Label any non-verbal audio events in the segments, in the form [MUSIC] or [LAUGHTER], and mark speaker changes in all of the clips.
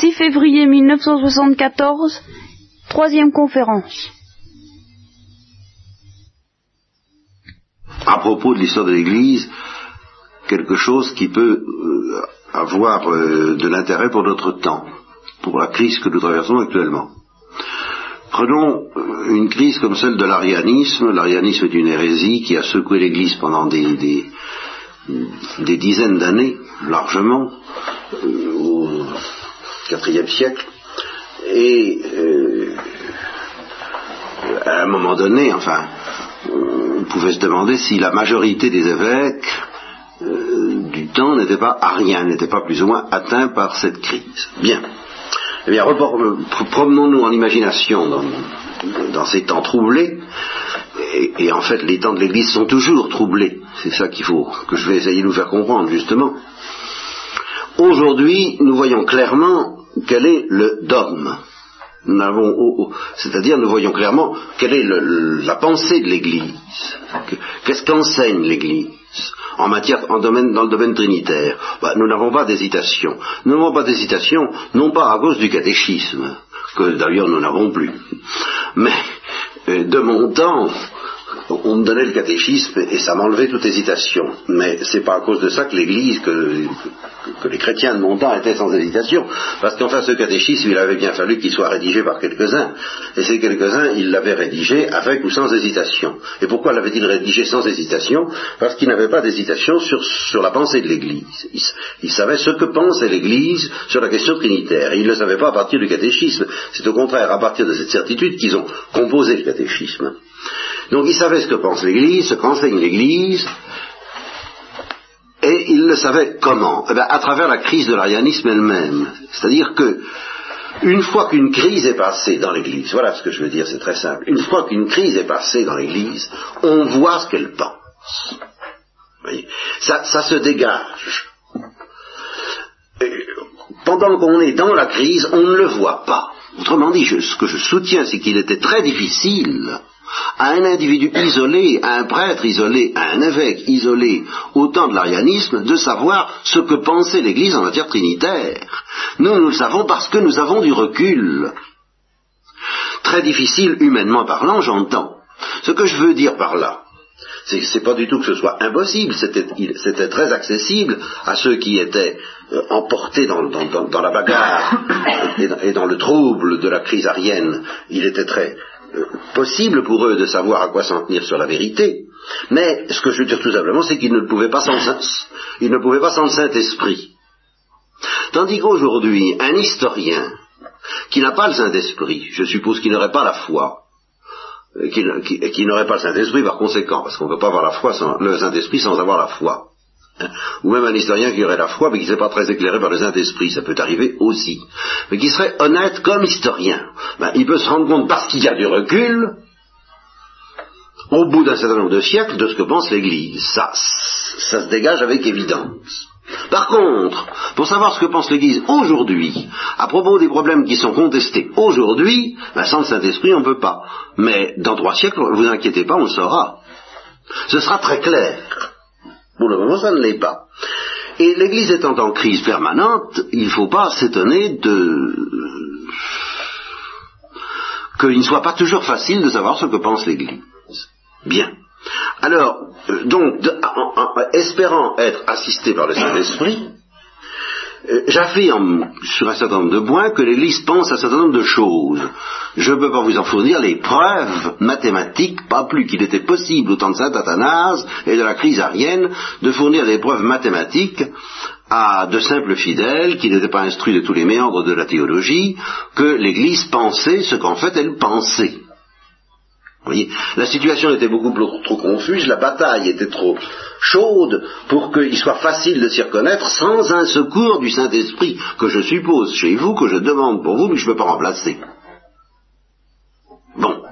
Speaker 1: 6 février 1974, troisième conférence.
Speaker 2: À propos de l'histoire de l'Église, quelque chose qui peut euh, avoir euh, de l'intérêt pour notre temps, pour la crise que nous traversons actuellement. Prenons euh, une crise comme celle de l'arianisme. L'arianisme est une hérésie qui a secoué l'Église pendant des, dizaines d'années, largement, IVe siècle. Et à un moment donné, enfin, on pouvait se demander si la majorité des évêques du temps n'était pas arien, n'était pas plus ou moins atteint par cette crise. Bien. Eh bien, promenons-nous en imagination dans, ces temps troublés, et, en fait les temps de l'Église sont toujours troublés. C'est ça qu'il faut, que je vais essayer de nous faire comprendre justement. Aujourd'hui, nous voyons clairement quel est le dogme. c'est-à-dire nous voyons clairement quelle est la pensée de l'Église. Qu'est-ce qu'enseigne l'Église en matière, en domaine, dans le domaine trinitaire? Bah, Nous n'avons pas d'hésitation. Nous n'avons pas d'hésitation, non pas à cause du catéchisme, que d'ailleurs nous n'avons plus, mais euh, de mon temps, on me donnait le catéchisme et ça m'enlevait toute hésitation. Mais c'est pas à cause de ça que l'Église, que, les chrétiens de mon temps étaient sans hésitation, parce qu'enfin ce catéchisme, il avait bien fallu qu'il soit rédigé par quelques-uns. Et ces quelques-uns, ils l'avaient rédigé avec ou sans hésitation. Et pourquoi l'avait-il rédigé sans hésitation? Parce qu'il n'avait pas d'hésitation sur, la pensée de l'Église. Il, savait ce que pensait l'Église sur la question trinitaire. Et il ne le savait pas à partir du catéchisme. C'est au contraire à partir de cette certitude qu'ils ont composé le catéchisme. Donc il savait ce que pense l'Église, ce qu'enseigne l'Église, et il le savait comment eh bien, À travers la crise de l'arianisme elle-même. C'est-à-dire que une fois qu'une crise est passée dans l'Église, voilà ce que je veux dire, c'est très simple, une fois qu'une crise est passée dans l'Église, on voit ce qu'elle pense. Ça, ça se dégage. pendant qu'on est dans la crise, on ne le voit pas. Autrement dit, ce que je soutiens, c'est qu'il était très difficile à un individu isolé, à un prêtre isolé, à un évêque isolé au temps de l'arianisme, de savoir ce que pensait l'Église en matière trinitaire. Nous, nous le savons parce que nous avons du recul. Très difficile, humainement parlant, j'entends. Ce que je veux dire par là, c'est c'est pas du tout que ce soit impossible, c'était très accessible à ceux qui étaient euh, emportés dans, la bagarre et, dans le trouble de la crise arienne. Il était très euh, possible pour eux de savoir à quoi s'en tenir sur la vérité, mais ce que je veux dire tout simplement, c'est qu'ils ne pouvaient pas sans ils ne pouvaient pas sans le Saint-Esprit. Tandis qu'aujourd'hui, un historien qui n'a pas le Saint-Esprit, je suppose qu'il n'aurait pas la foi, euh, qui, n'aurait pas le Saint-Esprit par conséquent, parce qu'on ne peut pas avoir la foi sans, le Saint-Esprit sans avoir la foi. Hein. ou même un historien qui aurait la foi, mais qui ne serait pas très éclairé par le Saint-Esprit, ça peut arriver aussi, mais qui serait honnête comme historien. Ben, il peut se rendre compte, parce qu'il y a du recul, au bout d'un certain nombre de siècles, de ce que pense l'Église. Ça, ça se dégage avec évidence. Par contre, pour savoir ce que pense l'Église aujourd'hui, à propos des problèmes qui sont contestés aujourd'hui, ben, sans le Saint-Esprit, on ne peut pas. Mais dans trois siècles, vous inquiétez pas, on le saura. Ce sera très clair. Pour le moment, ça ne l'est pas. Et l'Église étant en crise permanente, il ne faut pas s'étonner de qu'il ne soit pas toujours facile de savoir ce que pense l'Église. Bien. Alors, euh, donc, espérant être assisté par le Saint-Esprit, euh, j'affirme sur un certain nombre de points que l'Église pense à un certain nombre de choses. Je ne peux pas vous en fournir les preuves mathématiques, pas plus qu'il était possible au temps de Saint Athanase et de la crise arienne de fournir des preuves mathématiques à de simples fidèles qui n'étaient pas instruits de tous les méandres de la théologie, que l'Église pensait ce qu'en fait elle pensait voyez, la situation était beaucoup trop confuse, la bataille était trop chaude pour qu'il soit facile de s'y reconnaître sans un secours du Saint-Esprit que je suppose chez vous, que je demande pour vous, mais je ne peux pas remplacer. Bon.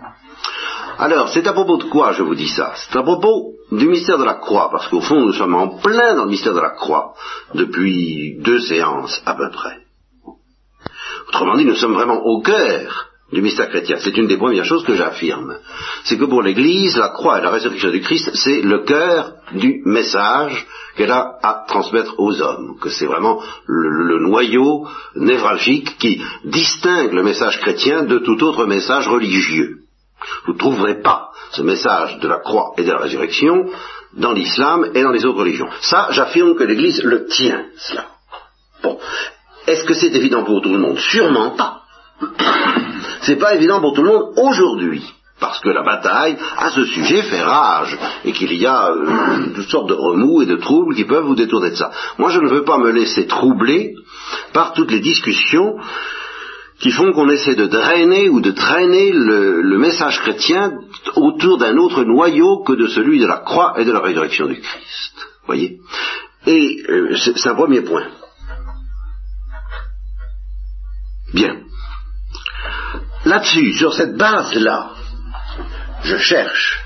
Speaker 2: Alors, c'est à propos de quoi je vous dis ça? C'est à propos du mystère de la croix, parce qu'au fond, nous sommes en plein dans le mystère de la croix depuis deux séances à peu près. Autrement dit, nous sommes vraiment au cœur du mystère chrétien. C'est une des premières choses que j'affirme. C'est que pour l'Église, la croix et la résurrection du Christ, c'est le cœur du message qu'elle a à transmettre aux hommes, que c'est vraiment le, noyau névralgique qui distingue le message chrétien de tout autre message religieux. Vous ne trouverez pas ce message de la croix et de la résurrection dans l'islam et dans les autres religions. Ça, j'affirme que l'Église le tient, cela. Bon. Est-ce que c'est évident pour tout le monde? Sûrement pas. C'est pas évident pour tout le monde aujourd'hui parce que la bataille à ce sujet fait rage et qu'il y a euh, toutes sortes de remous et de troubles qui peuvent vous détourner de ça. Moi, je ne veux pas me laisser troubler par toutes les discussions qui font qu'on essaie de drainer ou de traîner le, message chrétien autour d'un autre noyau que de celui de la croix et de la résurrection du Christ. Voyez? Et euh, c'est un premier point. Bien. Là-dessus, sur cette base-là, je cherche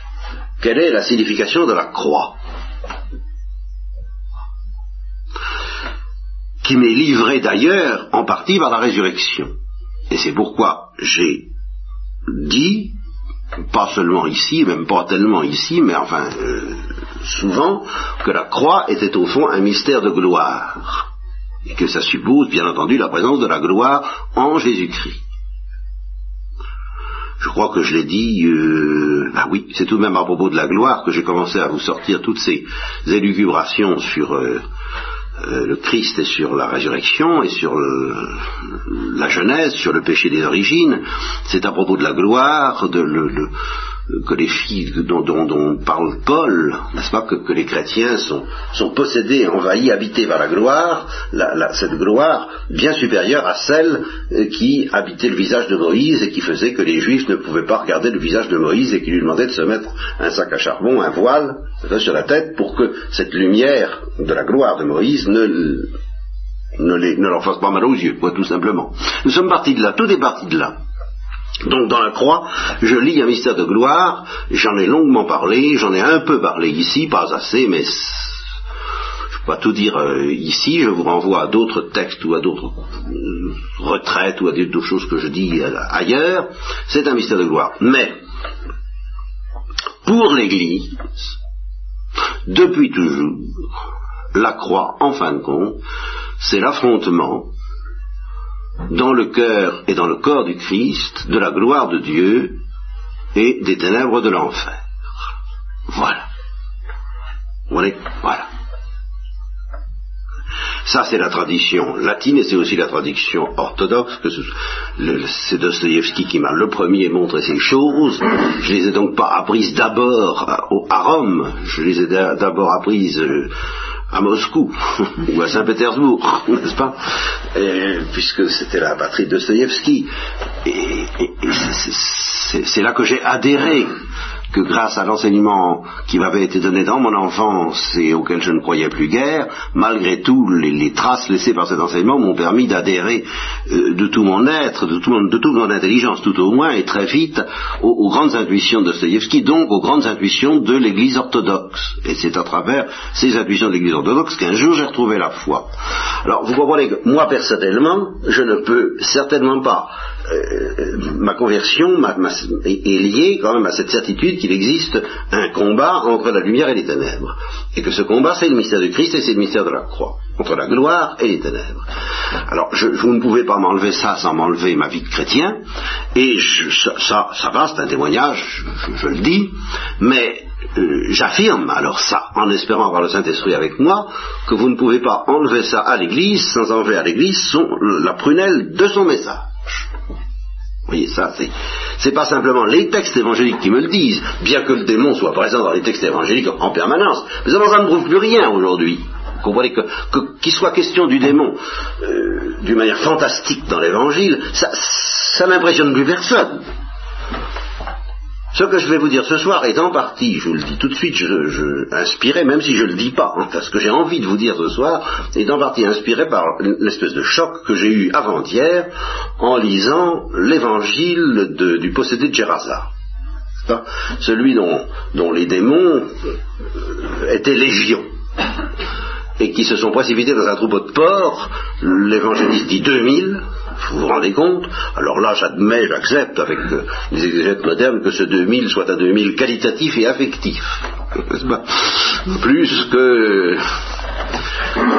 Speaker 2: quelle est la signification de la croix qui m'est livrée d'ailleurs en partie par la résurrection. Et c'est pourquoi j'ai dit, pas seulement ici, même pas tellement ici, mais enfin euh, souvent, que la croix était au fond un mystère de gloire. Et que ça suppose, bien entendu, la présence de la gloire en Jésus-Christ. Je crois que je l'ai dit, euh, ah oui, c'est tout de même à propos de la gloire que j'ai commencé à vous sortir toutes ces élucubrations sur euh, euh, le Christ et sur la résurrection et sur la Genèse, sur le péché des origines. C'est à propos de la gloire, de le, que les filles dont, parle Paul, n'est-ce pas, que, les chrétiens sont, possédés, envahis, habités par la gloire, cette gloire bien supérieure à celle euh, qui habitait le visage de Moïse et qui faisait que les Juifs ne pouvaient pas regarder le visage de Moïse et qui lui demandaient de se mettre un sac à charbon, un voile sur la tête pour que cette lumière de la gloire de Moïse ne, ne leur fasse pas mal aux yeux, quoi, tout simplement. Nous sommes partis de là, tout est parti de là. Donc dans la croix, je lis un mystère de gloire, j'en ai longuement parlé, j'en ai un peu parlé ici, pas assez, mais je ne peux pas tout dire euh, ici, je vous renvoie à d'autres textes ou à d'autres euh, retraites ou à d'autres choses que je dis euh, ailleurs, c'est un mystère de gloire. Mais, pour l'Église, depuis toujours, la croix, en fin de compte, c'est l'affrontement dans le cœur et dans le corps du Christ de la gloire de Dieu et des ténèbres de l'enfer. Voilà. Voilà. Ça, c'est la tradition latine et c'est aussi la tradition orthodoxe. Que c'est Dostoïevski qui m'a le premier montré ces choses. Je les ai donc pas apprises d'abord à, Rome. Je les ai d'abord apprises euh, à Moscou [LAUGHS] ou à Saint-Pétersbourg, [LAUGHS] n'est-ce pas? Puisque c'était la patrie de Dostoïevski. Et, c'est là que j'ai adhéré que grâce à l'enseignement qui m'avait été donné dans mon enfance et auquel je ne croyais plus guère, malgré tout, les, traces laissées par cet enseignement m'ont permis d'adhérer euh, de tout mon être, de, tout mon, toute mon intelligence, tout au moins, et très vite, aux, grandes intuitions de Dostoevsky, donc aux grandes intuitions de l'Église orthodoxe. Et c'est à travers ces intuitions de l'Église orthodoxe qu'un jour j'ai retrouvé la foi. Alors, vous comprenez que moi, personnellement, je ne peux certainement pas euh, ma conversion est, liée quand même à cette certitude qu'il existe un combat entre la lumière et les ténèbres. Et que ce combat, c'est le mystère du Christ et c'est le mystère de la croix. Entre la gloire et les ténèbres. Alors, je, vous ne pouvez pas m'enlever ça sans m'enlever ma vie de chrétien. Et ça, ça, va, c'est un témoignage, je, le dis. Mais euh, j'affirme alors ça, en espérant avoir le Saint-Esprit avec moi, que vous ne pouvez pas enlever ça à l'Église sans enlever à l'Église la prunelle de son message. Vous voyez, ça, c'est, pas simplement les textes évangéliques qui me le disent, bien que le démon soit présent dans les textes évangéliques en permanence. Mais ça, ne prouve plus rien aujourd'hui. Vous comprenez que, qu'il soit question du démon euh, d'une manière fantastique dans l'évangile, ça, ça n'impressionne plus personne. Ce que je vais vous dire ce soir est en partie, je vous le dis tout de suite, je, inspiré, même si je ne le dis pas, parce ce que j'ai envie de vous dire ce soir est en partie inspiré par l'espèce de choc que j'ai eu avant-hier en lisant l'évangile du possédé de Gérasa. Celui dont, dont, les démons euh, étaient légions et qui se sont précipités dans un troupeau de porcs, l'évangéliste dit 2000, Vous vous rendez compte Alors là, j'admets, j'accepte avec euh, les exégètes modernes que ce 2000 soit un 2000 qualitatif et affectif. [LAUGHS] Plus que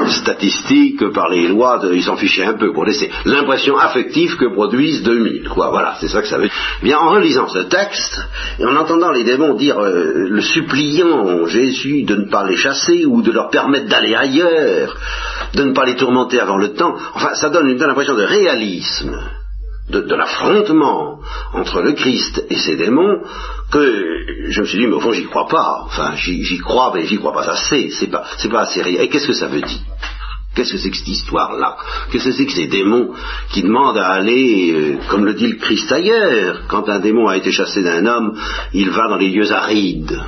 Speaker 2: statistiques par les lois, ils s'en fichaient un peu pour laisser l'impression affective que produisent 2000. Quoi. Voilà, c'est ça que ça veut. Eh bien, en relisant ce texte, et en entendant les démons dire, euh, le suppliant Jésus de ne pas les chasser ou de leur permettre d'aller ailleurs, de ne pas les tourmenter avant le temps, enfin, ça donne une telle impression de réalisme de, l'affrontement entre le Christ et ses démons que je me suis dit, mais au fond, j'y crois pas. Enfin, j'y crois, mais j'y crois pas assez. C'est pas, pas assez réel. Et qu'est-ce que ça veut dire? Qu'est-ce que c'est que cette histoire-là? Qu'est-ce que c'est que ces démons qui demandent à aller, euh, comme le dit le Christ ailleurs, quand un démon a été chassé d'un homme, il va dans les lieux arides.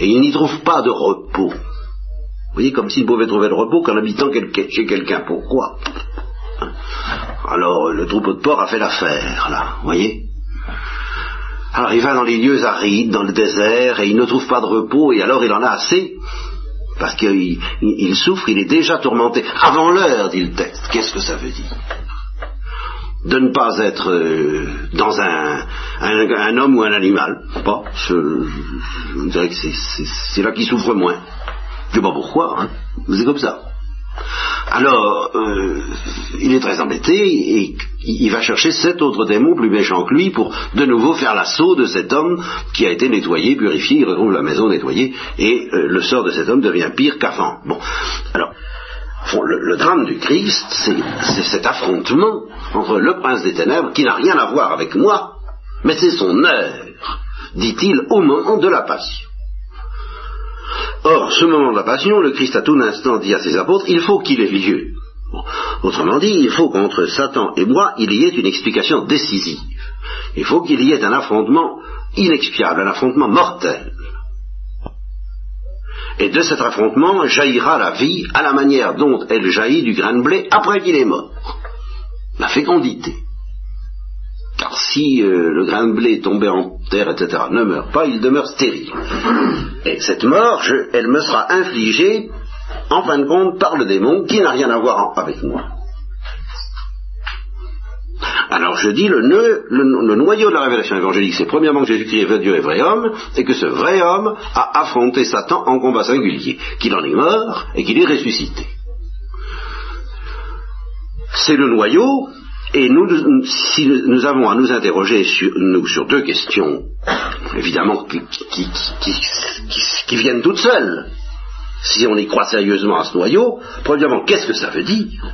Speaker 2: Et il n'y trouve pas de repos. Vous voyez, comme s'il pouvait trouver le repos qu'en habitant chez quelqu'un. Pourquoi? Alors le troupeau de porc a fait l'affaire, là, vous voyez? Alors il va dans les lieux arides, dans le désert, et il ne trouve pas de repos, et alors il en a assez, parce qu'il souffre, il est déjà tourmenté. Avant l'heure, dit le texte. Qu'est-ce que ça veut dire? De ne pas être euh, dans un, homme ou un animal. Pas. Je, je, dirais que c'est là qu'il souffre moins. Je sais pas pourquoi, hein. C'est comme ça. Alors, euh, il est très embêté et il va chercher sept autres démons plus méchants que lui pour de nouveau faire l'assaut de cet homme qui a été nettoyé, purifié, il retrouve la maison nettoyée et euh, le sort de cet homme devient pire qu'avant. Bon, alors, le, drame du Christ, c'est cet affrontement entre le prince des ténèbres qui n'a rien à voir avec moi, mais c'est son heure, dit-il au moment de la passion. Ce moment de la passion, le Christ a tout instant dit à ses apôtres, il faut qu'il ait lieu. Autrement dit, il faut qu'entre Satan et moi, il y ait une explication décisive. Il faut qu'il y ait un affrontement inexpiable, un affrontement mortel. Et de cet affrontement jaillira la vie à la manière dont elle jaillit du grain de blé après qu'il est mort. La fécondité. Si euh, le grain de blé tombé en terre, etc., ne meurt pas, il demeure stérile. Et cette mort, elle me sera infligée, en fin de compte, par le démon, qui n'a rien à voir avec moi. Alors je dis le, nœud, le, noyau de la révélation évangélique, c'est premièrement que Jésus-Christ est vrai Dieu et vrai homme, et que ce vrai homme a affronté Satan en combat singulier, qu'il en est mort et qu'il est ressuscité. C'est le noyau, et nous, si nous avons à nous interroger sur, deux questions, évidemment, qui, viennent toutes seules, si on y croit sérieusement à ce noyau, premièrement, qu'est-ce que ça veut dire?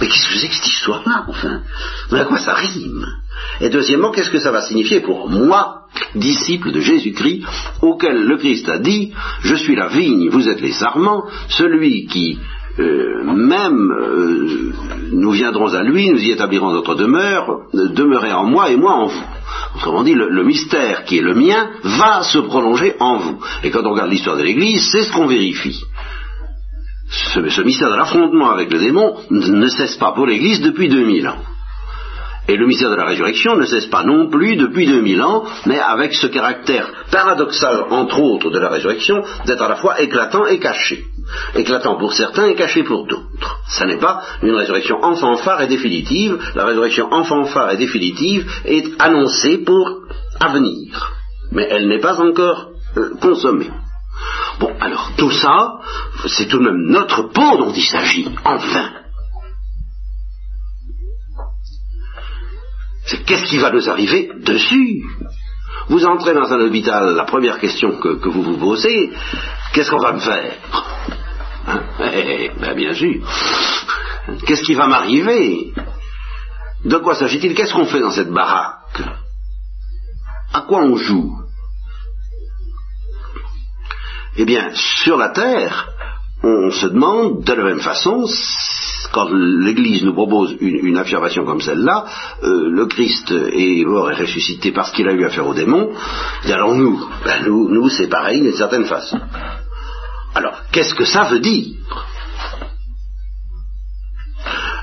Speaker 2: Mais qu'est-ce que c'est que cette histoire-là, enfin? À quoi ça rime? Et deuxièmement, qu'est-ce que ça va signifier pour moi, disciple de Jésus-Christ, auquel le Christ a dit, je suis la vigne, vous êtes les sarments, celui qui euh, même euh, nous viendrons à lui, nous y établirons notre demeure, demeurez en moi et moi en vous. Autrement dit, le, mystère qui est le mien va se prolonger en vous. Et quand on regarde l'histoire de l'Église, c'est ce qu'on vérifie. Ce, ce mystère de l'affrontement avec le démon ne cesse pas pour l'Église depuis 2000 ans. Et le mystère de la résurrection ne cesse pas non plus depuis 2000 ans, mais avec ce caractère paradoxal, entre autres, de la résurrection, d'être à la fois éclatant et caché éclatant pour certains et caché pour d'autres. Ce n'est pas une résurrection en fanfare et définitive. La résurrection en fanfare et définitive est annoncée pour avenir, mais elle n'est pas encore euh, consommée. Bon, alors tout ça, c'est tout de même notre peau dont il s'agit, enfin. C'est qu'est-ce qui va nous arriver dessus? Vous entrez dans un hôpital, la première question que vous vous posez, qu'est-ce qu'on va me faire? Eh, ben bien sûr. Qu'est-ce qui va m'arriver? De quoi s'agit-il? Qu'est-ce qu'on fait dans cette baraque? À quoi on joue? Eh bien, sur la terre, on se demande de la même façon, quand l'Église nous propose une, affirmation comme celle-là, euh, le Christ est mort et ressuscité parce qu'il a eu affaire aux démons, et alors nous, ben nous, nous c'est pareil d'une certaine façon. Alors, qu'est-ce que ça veut dire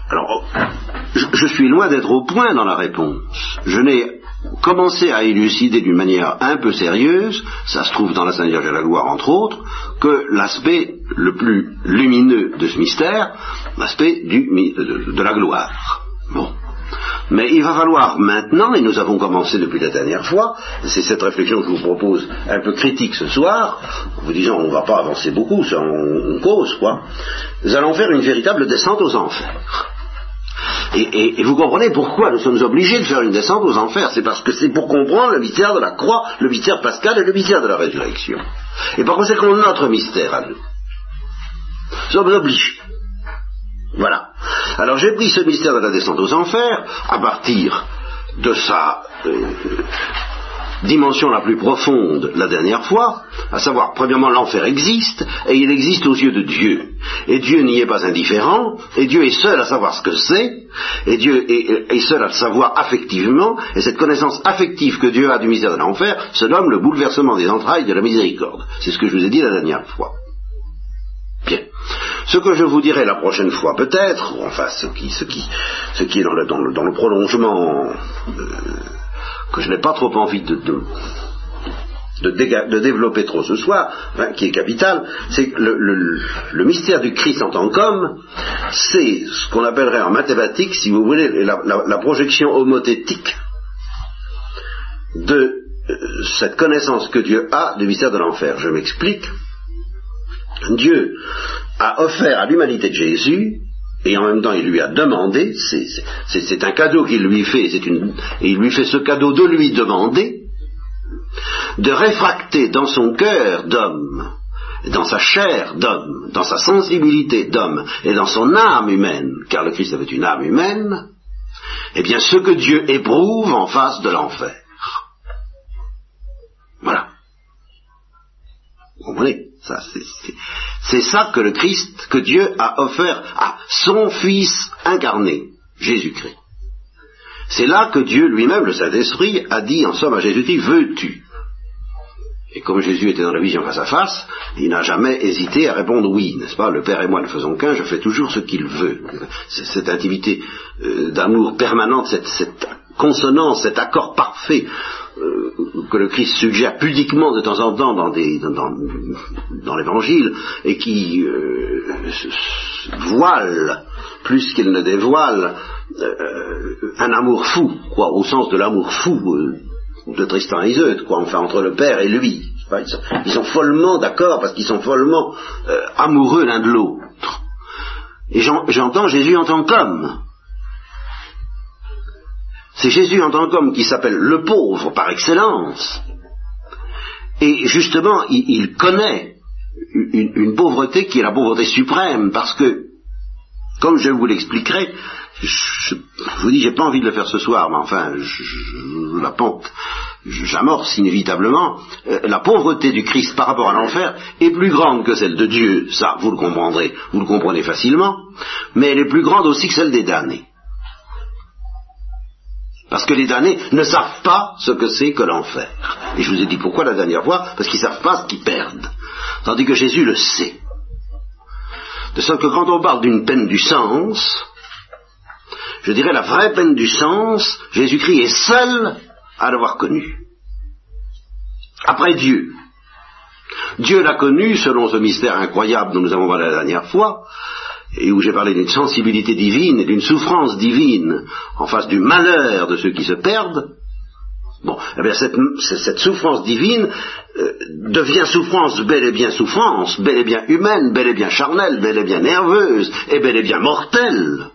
Speaker 2: Alors, je, suis loin d'être au point dans la réponse. Je n'ai commencé à élucider d'une manière un peu sérieuse, ça se trouve dans la Sainte Vierge de la Gloire entre autres, que l'aspect le plus lumineux de ce mystère, l'aspect de, de la gloire. Bon. Mais il va falloir maintenant, et nous avons commencé depuis la dernière fois, c'est cette réflexion que je vous propose un peu critique ce soir, en vous disant on ne va pas avancer beaucoup, ça on, cause quoi, nous allons faire une véritable descente aux enfers. Et, et, vous comprenez pourquoi nous sommes obligés de faire une descente aux enfers. C'est parce que c'est pour comprendre le mystère de la croix, le mystère pascal et le mystère de la résurrection. Et par conséquent, notre mystère à nous. Nous sommes obligés. Voilà. Alors j'ai pris ce mystère de la descente aux enfers à partir de sa euh, dimension la plus profonde la dernière fois, à savoir, premièrement, l'enfer existe, et il existe aux yeux de Dieu. Et Dieu n'y est pas indifférent, et Dieu est seul à savoir ce que c'est, et Dieu est, seul à le savoir affectivement, et cette connaissance affective que Dieu a du mystère de l'enfer se nomme le bouleversement des entrailles de la miséricorde. C'est ce que je vous ai dit la dernière fois. Bien. Ce que je vous dirai la prochaine fois, peut-être, enfin, ce qui, ce qui, ce qui est dans le, prolongement euh, que je n'ai pas trop envie de, développer trop ce soir, qui est capital, c'est que le, mystère du Christ en tant qu'homme, c'est ce qu'on appellerait en mathématiques, si vous voulez, la, projection homothétique de euh, cette connaissance que Dieu a du mystère de l'enfer. Je m'explique. Dieu a offert à l'humanité de Jésus et en même temps il lui a demandé, c'est un cadeau qu'il lui fait, et il lui fait ce cadeau de lui demander, de réfracter dans son cœur d'homme, dans sa chair d'homme, dans sa sensibilité d'homme, et dans son âme humaine, car le Christ avait une âme humaine, eh bien ce que Dieu éprouve en face de l'enfer. Voilà. Vous comprenez? C'est ça que le Christ, que Dieu a offert à son Fils incarné, Jésus-Christ. C'est là que Dieu lui-même, le Saint-Esprit, a dit en somme à Jésus-Christ, veux-tu? Et comme Jésus était dans la vision face à face, il n'a jamais hésité à répondre oui, n'est-ce pas? Le Père et moi ne faisons qu'un, je fais toujours ce qu'il veut. Cette intimité euh, d'amour permanente, cette consonance, cet accord parfait euh, que le Christ suggère pudiquement de temps en temps dans, l'Évangile et qui euh, voile plus qu'il ne dévoile euh, un amour fou, quoi, au sens de l'amour fou de Tristan et Iseut, quoi, enfin entre le Père et lui. Ils sont, follement d'accord parce qu'ils sont follement amoureux l'un de l'autre. Et j'entends Jésus en tant qu'homme. C'est Jésus en tant qu'homme qui s'appelle le pauvre par excellence. Et justement, il, connaît une, pauvreté qui est la pauvreté suprême, parce que, comme je vous l'expliquerai, je, vous dis, j'ai pas envie de le faire ce soir, mais enfin, je, la pente, j'amorce inévitablement, euh, la pauvreté du Christ par rapport à l'enfer est plus grande que celle de Dieu, ça vous le comprendrez, vous le comprenez facilement, mais elle est plus grande aussi que celle des damnés. Parce que les damnés ne savent pas ce que c'est que l'enfer. Et je vous ai dit pourquoi la dernière fois, parce qu'ils ne savent pas ce qu'ils perdent. Tandis que Jésus le sait. De sorte que quand on parle d'une peine du sens, je dirais la vraie peine du sens, Jésus-Christ est seul à l'avoir connue. Après Dieu. Dieu l'a connu selon ce mystère incroyable dont nous avons parlé la dernière fois, et où j'ai parlé d'une sensibilité divine et d'une souffrance divine en face du malheur de ceux qui se perdent, bon, eh bien cette, cette souffrance divine euh, devient souffrance bel et bien souffrance, bel et bien humaine, bel et bien charnelle, bel et bien nerveuse, et bel et bien mortelle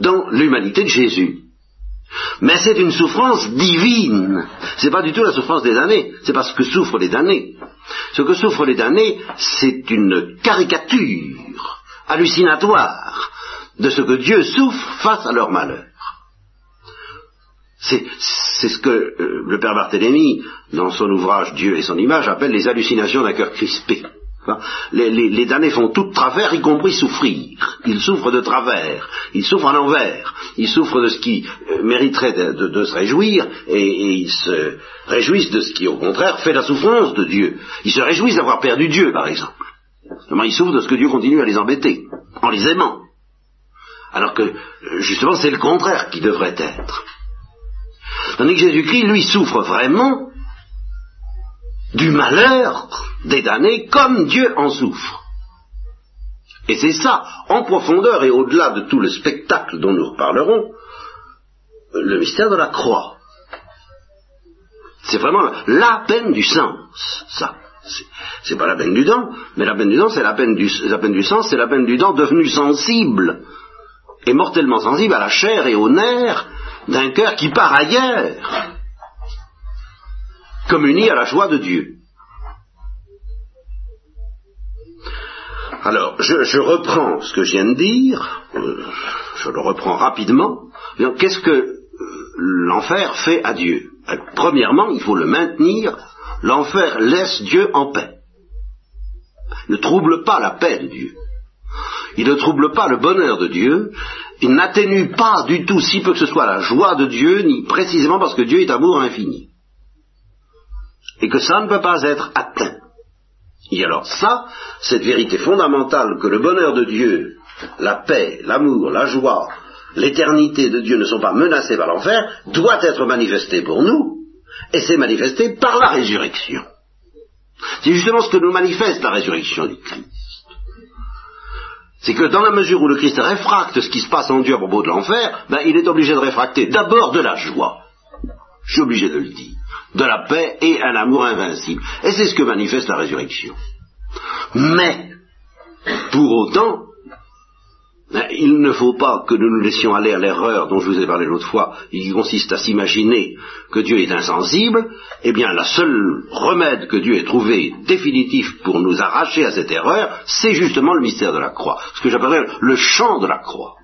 Speaker 2: dans l'humanité de Jésus. Mais c'est une souffrance divine. C'est pas du tout la souffrance des damnés. C'est parce que souffrent les damnés. Ce que souffrent les damnés, c'est une caricature hallucinatoire de ce que Dieu souffre face à leur malheur. C'est ce que euh, le père Barthélemy, dans son ouvrage Dieu et son image, appelle les hallucinations d'un cœur crispé. Les, damnés font tout de travers, y compris souffrir. Ils souffrent de travers, ils souffrent à l'envers, ils souffrent de ce qui euh, mériterait de, se réjouir, et, ils se réjouissent de ce qui, au contraire, fait la souffrance de Dieu. Ils se réjouissent d'avoir perdu Dieu, par exemple. ils souffrent de ce que Dieu continue à les embêter, en les aimant. Alors que, euh, justement, c'est le contraire qui devrait être. Tandis que Jésus-Christ, lui, souffre vraiment du malheur des damnés comme Dieu en souffre. Et c'est ça, en profondeur et au-delà de tout le spectacle dont nous reparlerons, le mystère de la croix. C'est vraiment la peine du sens, ça. C'est pas la peine du dent, mais la peine du dent, c'est la peine du, la sens, c'est la peine du dent devenu sensible, et mortellement sensible à la chair et aux nerfs d'un cœur qui part ailleurs, communie à la joie de Dieu. Alors, je, reprends ce que je viens de dire, euh, je le reprends rapidement. Qu'est-ce que euh, l'enfer fait à Dieu? Euh, Premièrement, il faut le maintenir. L'enfer laisse Dieu en paix. Il ne trouble pas la paix de Dieu. Il ne trouble pas le bonheur de Dieu. Il n'atténue pas du tout, si peu que ce soit, la joie de Dieu, ni précisément parce que Dieu est amour infini. Et que ça ne peut pas être atteint. Et alors ça, cette vérité fondamentale que le bonheur de Dieu, la paix, l'amour, la joie, l'éternité de Dieu ne sont pas menacés par l'enfer, doit être manifestée pour nous, et c'est manifesté par la résurrection. C'est justement ce que nous manifeste la résurrection du Christ. C'est que dans la mesure où le Christ réfracte ce qui se passe en Dieu à propos de l'enfer, ben, il est obligé de réfracter d'abord de la joie. Je suis obligé de le dire de la paix et un amour invincible. Et c'est ce que manifeste la résurrection. Mais, pour autant, il ne faut pas que nous nous laissions aller à l'erreur dont je vous ai parlé l'autre fois, qui consiste à s'imaginer que Dieu est insensible. Eh bien, la seule remède que Dieu ait trouvé définitif pour nous arracher à cette erreur, c'est justement le mystère de la croix, ce que j'appellerais le chant de la croix.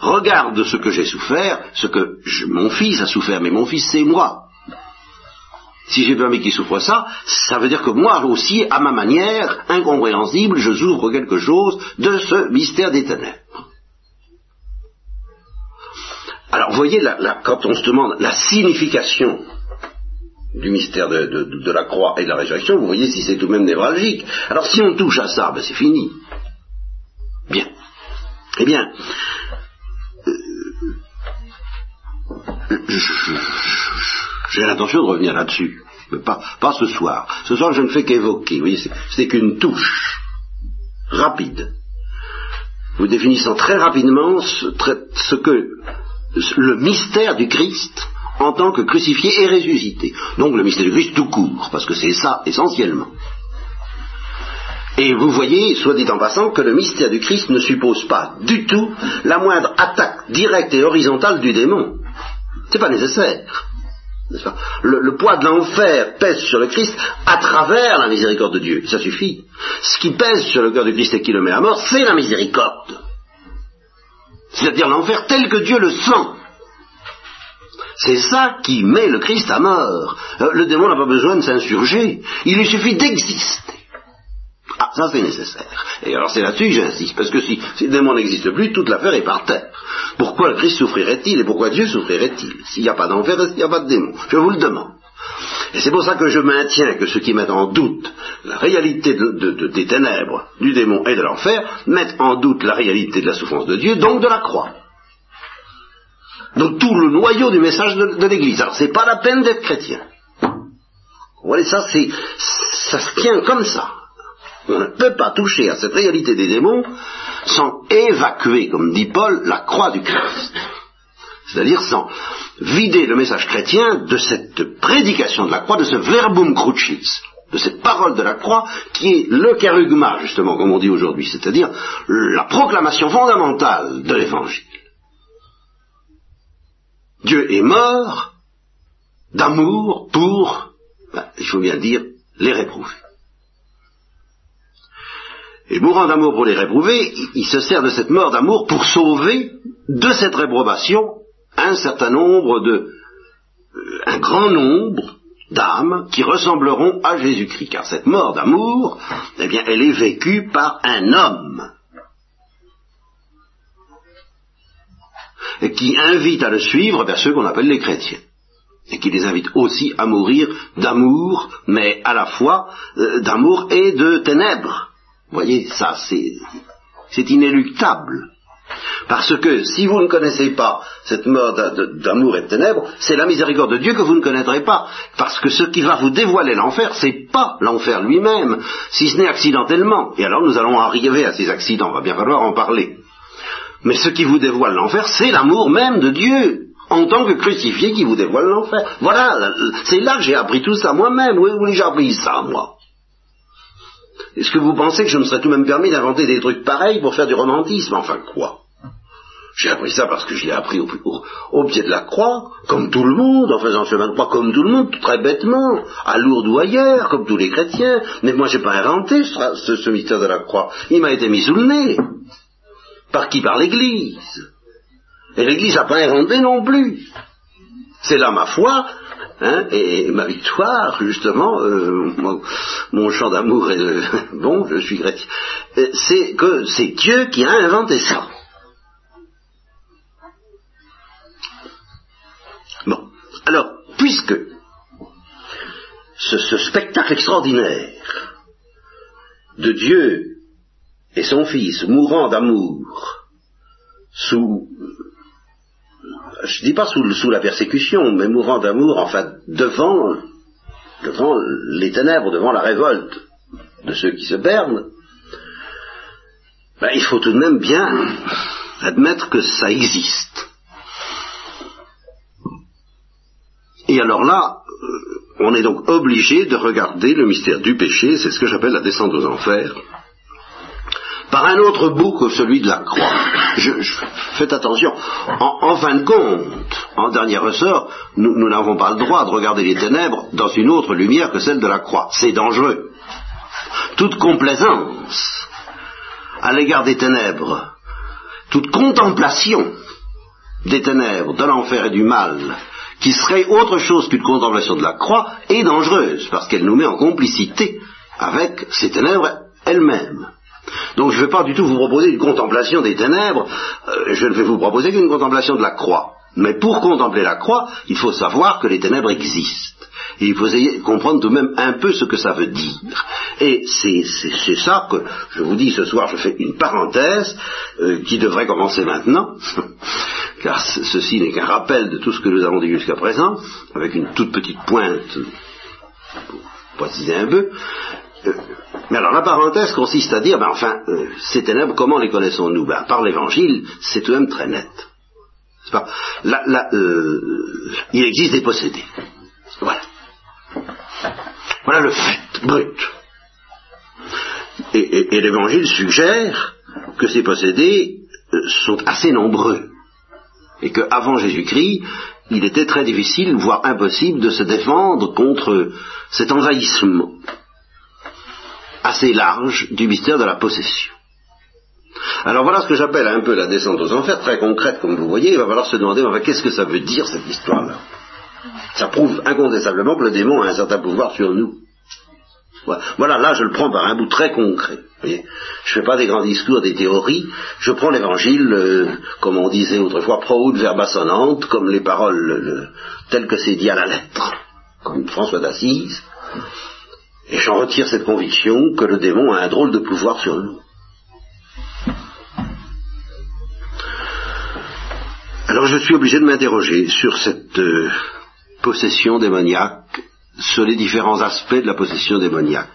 Speaker 2: Regarde ce que j'ai souffert, ce que mon fils a souffert, mais mon fils c'est moi. Si j'ai permis qu'il souffre ça, ça veut dire que moi aussi, à ma manière, incompréhensible, je souffre quelque chose de ce mystère des ténèbres. Alors, vous voyez, quand on se demande la signification du mystère de, la croix et de la résurrection, vous voyez si c'est tout de même névralgique. Alors, si on touche à ça, ben c'est fini. Bien. Eh bien, euh, je, j'ai l'intention de revenir là-dessus. Pas, pas ce soir. Ce soir, je ne fais qu'évoquer. C'est qu'une touche rapide. Vous définissant très rapidement ce, ce que le mystère du Christ en tant que crucifié et ressuscité. Donc le mystère du Christ tout court, parce que c'est ça essentiellement. Et vous voyez, soit dit en passant, que le mystère du Christ ne suppose pas du tout la moindre attaque directe et horizontale du démon. C'est pas nécessaire. Le, poids de l'enfer pèse sur le Christ à travers la miséricorde de Dieu. Ça suffit. Ce qui pèse sur le cœur du Christ et qui le met à mort, c'est la miséricorde. C'est-à-dire l'enfer tel que Dieu le sent. C'est ça qui met le Christ à mort. Euh, le démon n'a pas besoin de s'insurger. Il lui suffit d'exister. Ça c'est nécessaire. Et alors c'est là-dessus que j'insiste, parce que si, le démon n'existe plus, toute l'affaire est par terre. Pourquoi le Christ souffrirait-il et pourquoi Dieu souffrirait-il? S'il n'y a pas d'enfer, s'il n'y a pas de démon? Je vous le demande. Et c'est pour ça que je maintiens que ceux qui mettent en doute la réalité des ténèbres, du démon et de l'enfer, mettent en doute la réalité de la souffrance de Dieu, donc de la croix. Donc tout le noyau du message de, l'Église. Alors c'est pas la peine d'être chrétien. Vous voyez, ça c'est, ça se tient comme ça. On ne peut pas toucher à cette réalité des démons sans évacuer, comme dit Paul, la croix du Christ. C'est-à-dire sans vider le message chrétien de cette prédication de la croix, de ce verbum crucis, de cette parole de la croix qui est le carugma, justement, comme on dit aujourd'hui, c'est-à-dire la proclamation fondamentale de l'évangile. Dieu est mort d'amour pour, ben, il faut bien dire, les réprouver. Et mourant d'amour pour les réprouver, il, se sert de cette mort d'amour pour sauver de cette réprobation un certain nombre de, euh, un grand nombre d'âmes qui ressembleront à Jésus-Christ. Car cette mort d'amour, eh bien, elle est vécue par un homme. Et qui invite à le suivre vers ceux qu'on appelle les chrétiens. Et qui les invite aussi à mourir d'amour, mais à la fois euh, d'amour et de ténèbres. Vous voyez, ça, c'est, inéluctable. Parce que si vous ne connaissez pas cette mort d'amour et de ténèbres, c'est la miséricorde de Dieu que vous ne connaîtrez pas. Parce que ce qui va vous dévoiler l'enfer, c'est pas l'enfer lui-même, si ce n'est accidentellement. Et alors nous allons arriver à ces accidents, va bien falloir en parler. Mais ce qui vous dévoile l'enfer, c'est l'amour même de Dieu, en tant que crucifié qui vous dévoile l'enfer. Voilà, c'est là que j'ai appris tout ça moi-même. Est-ce que j'ai appris ça, moi? Est-ce que vous pensez que je me serais tout de même permis d'inventer des trucs pareils pour faire du romantisme? Enfin quoi? J'ai appris ça parce que je l'ai appris au, pied de la croix, comme tout le monde, en faisant chemin de croix comme tout le monde, très bêtement, à Lourdes ou ailleurs, comme tous les chrétiens. Mais moi, j'ai pas inventé ce, ce, mystère de la croix. Il m'a été mis sous le nez. Par qui? Par l'Église. Et l'Église n'a pas inventé non plus. C'est là ma foi, Hein, et, ma victoire, justement, euh, mon, chant d'amour est de, [LAUGHS] bon, je suis chrétien, euh, c'est que c'est Dieu qui a inventé ça. Alors, puisque ce, spectacle extraordinaire de Dieu et son Fils mourant d'amour sous, je ne dis pas sous, la persécution, mais mourant d'amour, enfin, devant, devant les ténèbres, devant la révolte de ceux qui se perdent, ben, il faut tout de même bien admettre que ça existe. Et alors là, on est donc obligé de regarder le mystère du péché, c'est ce que j'appelle la descente aux enfers, par un autre bout que celui de la croix. Faites attention, en, fin de compte, en dernier ressort, nous n'avons pas le droit de regarder les ténèbres dans une autre lumière que celle de la croix. C'est dangereux. Toute complaisance à l'égard des ténèbres, toute contemplation des ténèbres, de l'enfer et du mal, qui serait autre chose qu'une contemplation de la croix, est dangereuse, parce qu'elle nous met en complicité avec ces ténèbres elles-mêmes. Donc je ne vais pas du tout vous proposer une contemplation des ténèbres, euh, je ne vais vous proposer qu'une contemplation de la croix. Mais pour contempler la croix, il faut savoir que les ténèbres existent. Et il faut comprendre tout de même un peu ce que ça veut dire. Et c'est ça que je vous dis ce soir, je fais une parenthèse euh, qui devrait commencer maintenant, [LAUGHS] car ceci n'est qu'un rappel de tout ce que nous avons dit jusqu'à présent, avec une toute petite pointe, pour préciser un peu. Euh, mais alors la parenthèse consiste à dire, ben enfin, euh, ces ténèbres, comment les connaissons-nous? Ben, Par l'évangile, c'est tout de même très net. Pas il existe des possédés. Voilà. Voilà le fait brut. Et, l'évangile suggère que ces possédés euh, sont assez nombreux. Et qu'avant Jésus-Christ, il était très difficile, voire impossible, de se défendre contre cet envahissement assez large du mystère de la possession. Alors voilà ce que j'appelle un peu la descente aux enfers, très concrète comme vous voyez, il va falloir se demander, qu'est-ce que ça veut dire cette histoire-là? Ça prouve incontestablement que le démon a un certain pouvoir sur nous. Voilà, là je le prends par un bout très concret. je ne fais pas des grands discours, des théories, je prends l'évangile, euh, comme on disait autrefois, pro verba sonante, comme les paroles telles que c'est dit à la lettre, comme François d'Assise, et j'en retire cette conviction que le démon a un drôle de pouvoir sur nous. Alors je suis obligé de m'interroger sur cette euh, possession démoniaque, sur les différents aspects de la possession démoniaque.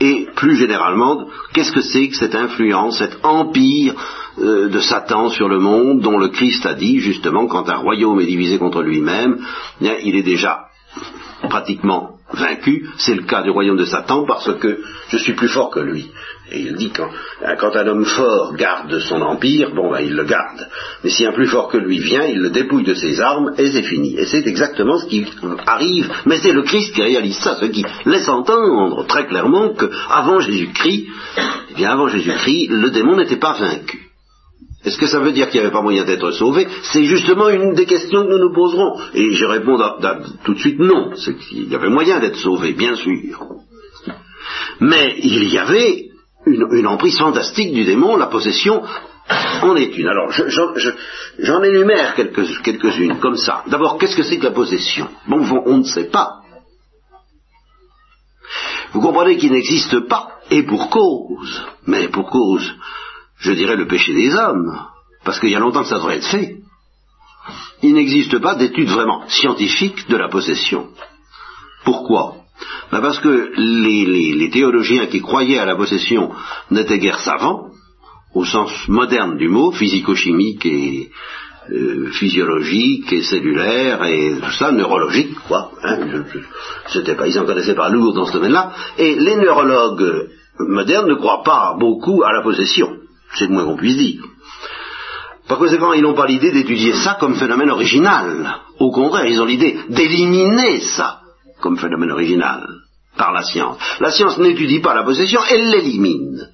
Speaker 2: Et plus généralement, qu'est-ce que c'est que cette influence, cet empire euh, de Satan sur le monde dont le Christ a dit justement quand un royaume est divisé contre lui-même, eh il est déjà pratiquement vaincu. C'est le cas du royaume de Satan parce que je suis plus fort que lui. Et il dit quand, euh, quand un homme fort garde son empire, bon ben il le garde. Mais si un plus fort que lui vient, il le dépouille de ses armes et c'est fini. Et c'est exactement ce qui arrive. Mais c'est le Christ qui réalise ça, ce qui laisse entendre très clairement que avant Jésus-Christ, eh bien avant Jésus-Christ, le démon n'était pas vaincu. Est-ce que ça veut dire qu'il n'y avait pas moyen d'être sauvé? C'est justement une des questions que nous nous poserons. Et je réponds tout de suite non. C'est qu'il y avait moyen d'être sauvé, bien sûr. Mais il y avait une, emprise fantastique du démon, la possession en est une. Alors, j'en énumère quelques-unes comme ça. D'abord, qu'est-ce que c'est que la possession? Bon, on ne sait pas. Vous comprenez qu'il n'existe pas, et pour cause, mais pour cause, je dirais le péché des hommes, parce qu'il y a longtemps que ça devrait être fait, il n'existe pas d'étude vraiment scientifique de la possession. Pourquoi? Ben Parce que les, théologiens qui croyaient à la possession n'étaient guère savants, au sens moderne du mot, physico-chimique et euh, physiologique et cellulaire et tout ça, neurologique, quoi. Hein, c'était pas, ils en connaissaient pas lourd dans ce domaine-là. Et les neurologues modernes ne croient pas beaucoup à la possession. C'est le moins qu'on puisse dire. Par conséquent, ils n'ont pas l'idée d'étudier ça comme phénomène original. Au contraire, ils ont l'idée d'éliminer ça comme phénomène original par la science. La science n'étudie pas la possession, elle l'élimine.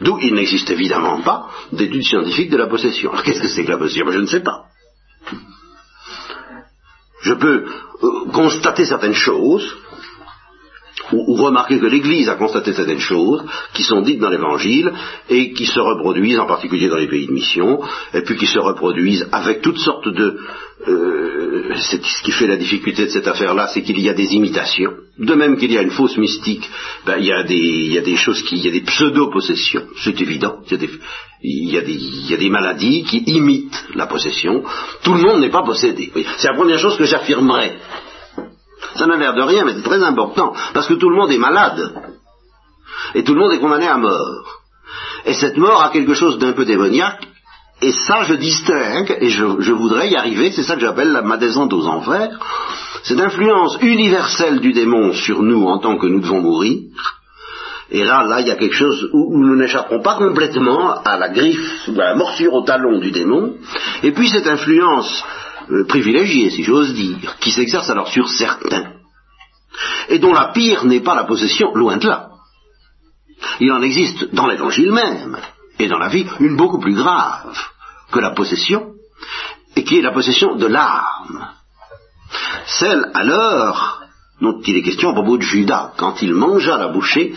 Speaker 2: D'où il n'existe évidemment pas d'études scientifiques de la possession. Alors qu'est-ce que c'est que la possession? Je ne sais pas. Je peux euh, constater certaines choses, ou, remarquer que l'Église a constaté certaines choses qui sont dites dans l'Évangile et qui se reproduisent en particulier dans les pays de mission, et puis qui se reproduisent avec toutes sortes de... Euh, ce qui fait la difficulté de cette affaire-là, c'est qu'il y a des imitations. De même qu'il y a une fausse mystique, ben, il, y a des, choses qui... il y a des pseudo-possessions, c'est évident. Il y, a des, il, y a des, maladies qui imitent la possession. Tout le monde n'est pas possédé. C'est la première chose que j'affirmerai ça n'a l'air de rien, mais c'est très important, parce que tout le monde est malade. Et tout le monde est condamné à mort. Et cette mort a quelque chose d'un peu démoniaque, et ça je distingue, et je, voudrais y arriver, c'est ça que j'appelle ma descente aux enfers, cette influence universelle du démon sur nous en tant que nous devons mourir, et là, là, il y a quelque chose où, nous n'échapperons pas complètement à la griffe, ou à la morsure au talon du démon. Et puis cette influence euh, privilégié, si j'ose dire, qui s'exerce alors sur certains, et dont la pire n'est pas la possession, loin de là. Il en existe dans l'évangile même, et dans la vie, une beaucoup plus grave que la possession, et qui est la possession de l'âme. Celle alors dont il est question à propos de Judas, quand il mangea la bouchée,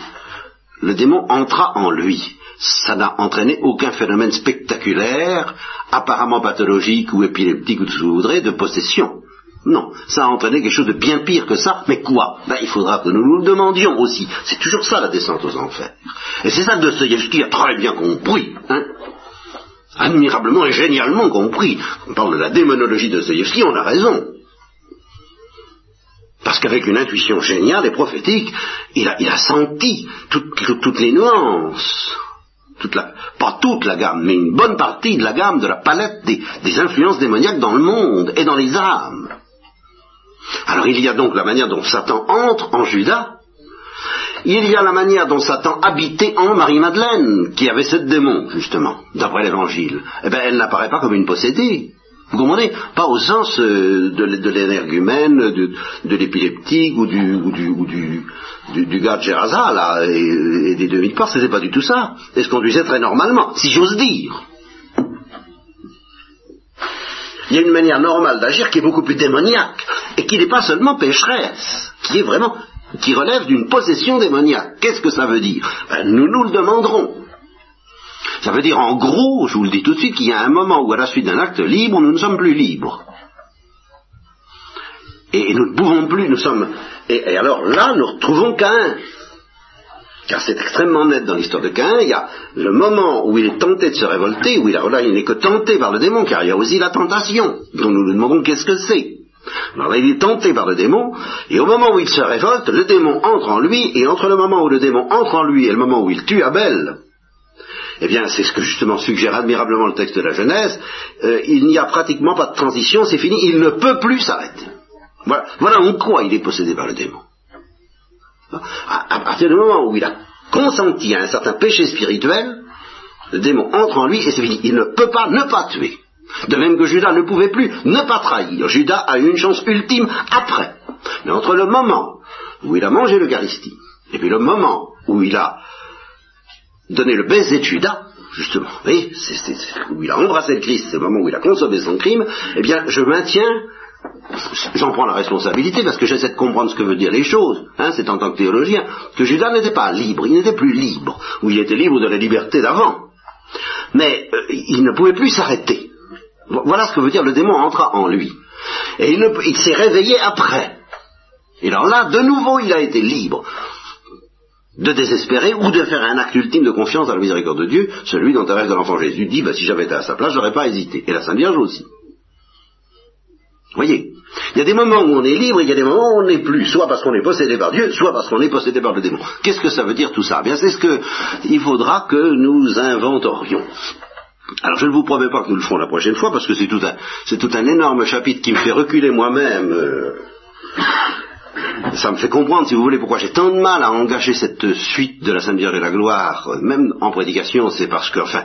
Speaker 2: le démon entra en lui ça n'a entraîné aucun phénomène spectaculaire, apparemment pathologique ou épileptique ou tout ce que vous voudrez, de possession. Non, ça a entraîné quelque chose de bien pire que ça, mais quoi? Ben, Il faudra que nous nous le demandions aussi. C'est toujours ça la descente aux enfers. Et c'est ça que Dostoevsky a très bien compris. Hein admirablement et génialement compris. On parle de la démonologie de Dostoevsky, on a raison. Parce qu'avec une intuition géniale et prophétique, il a, senti toutes les nuances pas toute la gamme, mais une bonne partie de la gamme de la palette des, influences démoniaques dans le monde et dans les âmes. Alors il y a donc la manière dont Satan entre en Judas, il y a la manière dont Satan habitait en Marie-Madeleine, qui avait ce démon, justement, d'après l'Évangile. Eh bien, elle n'apparaît pas comme une possédée. Vous comprenez? Pas au sens euh, de, l'énergumène, de, l'épileptique ou du, ou du, ou du, gars de Geraza, là, et, des demi-parts, c'était pas du tout ça. Et se conduisait très normalement, si j'ose dire. Il y a une manière normale d'agir qui est beaucoup plus démoniaque, et qui n'est pas seulement pécheresse, qui est vraiment, qui relève d'une possession démoniaque. Qu'est-ce que ça veut dire? Ben, Nous nous le demanderons. Ça veut dire en gros, je vous le dis tout de suite, qu'il y a un moment où à la suite d'un acte libre, nous ne sommes plus libres. Et, nous ne pouvons plus, nous sommes... Et, alors là, nous retrouvons Cain. Car c'est extrêmement net dans l'histoire de Cain, il y a le moment où il est tenté de se révolter, où il, là, il n'est que tenté par le démon, car il y a aussi la tentation, dont nous nous demandons qu'est-ce que c'est. Alors là, il est tenté par le démon, et au moment où il se révolte, le démon entre en lui, et entre le moment où le démon entre en lui et le moment où il tue Abel, eh bien, c'est ce que justement suggère admirablement le texte de la Genèse. Euh, il n'y a pratiquement pas de transition, c'est fini, il ne peut plus s'arrêter. Voilà, en quoi il est possédé par le démon. À, partir du moment où il a consenti à un certain péché spirituel, le démon entre en lui et c'est fini. Il ne peut pas ne pas tuer. De même que Judas ne pouvait plus ne pas trahir. Judas a eu une chance ultime après. Mais entre le moment où il a mangé l'Eucharistie et puis le moment où il a donner le baiser de Judas, justement, oui, c'est, où il a embrassé le Christ, c'est le moment où il a consommé son crime, eh bien, je maintiens, j'en prends la responsabilité parce que j'essaie de comprendre ce que veulent dire les choses, hein, c'est en tant que théologien, que Judas n'était pas libre, il n'était plus libre, ou il était libre de la liberté d'avant, mais euh, il ne pouvait plus s'arrêter. Voilà ce que veut dire le démon entra en lui. Et il, il s'est réveillé après. Et alors là, de nouveau, il a été libre. De désespérer ou de faire un acte ultime de confiance dans la miséricorde de Dieu, celui dont Thérèse de l'Enfant Jésus dit, bah, si j'avais été à sa place, j'aurais pas hésité. Et la Sainte Vierge aussi. Voyez, il y a des moments où on est libre, il y a des moments où on n'est plus, soit parce qu'on est possédé par Dieu, soit parce qu'on est possédé par le démon. Qu'est-ce que ça veut dire tout ça? Bien, c'est ce que il faudra que nous inventorions. Alors je ne vous promets pas que nous le ferons la prochaine fois, parce que c'est tout un, c'est tout un énorme chapitre qui me fait reculer moi-même. Euh, [COUGHS] ça me fait comprendre, si vous voulez, pourquoi j'ai tant de mal à engager cette suite de la Sainte Vierge de la Gloire, euh, même en prédication, c'est parce que, enfin,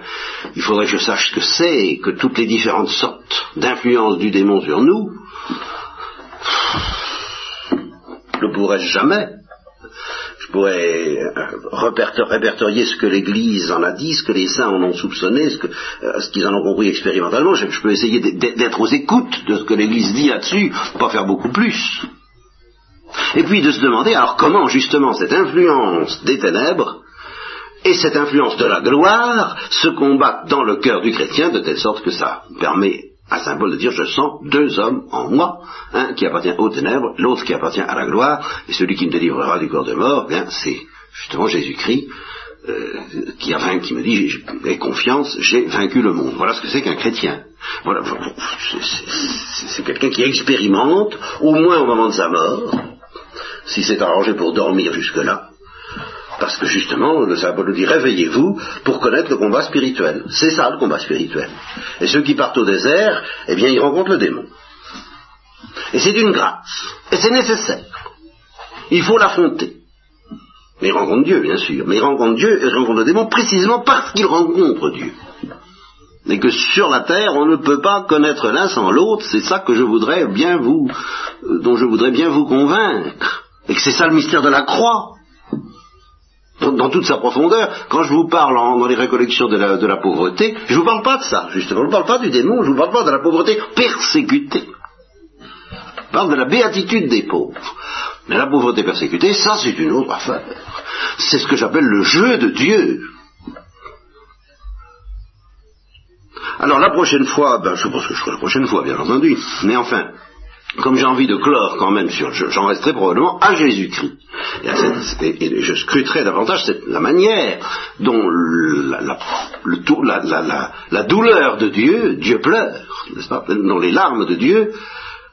Speaker 2: il faudrait que je sache ce que c'est, que toutes les différentes sortes d'influences du démon sur nous, ne pourrais jamais. Je pourrais euh, répertorier ce que l'Église en a dit, ce que les saints en ont soupçonné, euh, ce qu'ils en ont compris expérimentalement. Je, je peux essayer d'être aux écoutes de ce que l'Église dit là-dessus, pas faire beaucoup plus. Et puis de se demander, alors comment justement cette influence des ténèbres et cette influence de la gloire se combattent dans le cœur du chrétien de telle sorte que ça permet à symbole de dire je sens deux hommes en moi, un qui appartient aux ténèbres, l'autre qui appartient à la gloire, et celui qui me délivrera du corps de mort, bien c'est justement Jésus-Christ euh, qui, qui me dit j'ai confiance, j'ai vaincu le monde. Voilà ce que c'est qu'un chrétien. Voilà, c'est quelqu'un qui expérimente, au moins au moment de sa mort, si c'est arrangé pour dormir jusque-là, parce que justement, le Saint Paul dit réveillez-vous pour connaître le combat spirituel. C'est ça le combat spirituel. Et ceux qui partent au désert, eh bien, ils rencontrent le démon. Et c'est d'une grâce. Et c'est nécessaire. Il faut l'affronter. Mais ils rencontrent Dieu, bien sûr. Mais ils rencontrent Dieu et ils rencontrent le démon précisément parce qu'ils rencontrent Dieu. Et que sur la terre, on ne peut pas connaître l'un sans l'autre. C'est ça que je voudrais bien vous, euh, dont je voudrais bien vous convaincre. Et que c'est ça le mystère de la croix dans, toute sa profondeur, quand je vous parle dans les récollections de la, pauvreté, je ne vous parle pas de ça, justement. Je ne vous parle pas du démon, je ne vous parle pas de la pauvreté persécutée. Je parle de la béatitude des pauvres. Mais la pauvreté persécutée, ça c'est une autre affaire. C'est ce que j'appelle le jeu de Dieu. Alors la prochaine fois, ben, je pense que je ferai la prochaine fois, bien entendu. Mais enfin, comme j'ai envie de clore quand même sur, j'en resterai probablement à Jésus-Christ. Et, je scruterai davantage la manière dont la, la, douleur de Dieu, Dieu pleure, n'est-ce pas, dont les larmes de Dieu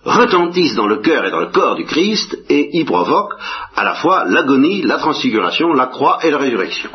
Speaker 2: retentissent dans le cœur et dans le corps du Christ et y provoquent à la fois l'agonie, la transfiguration, la croix et la résurrection.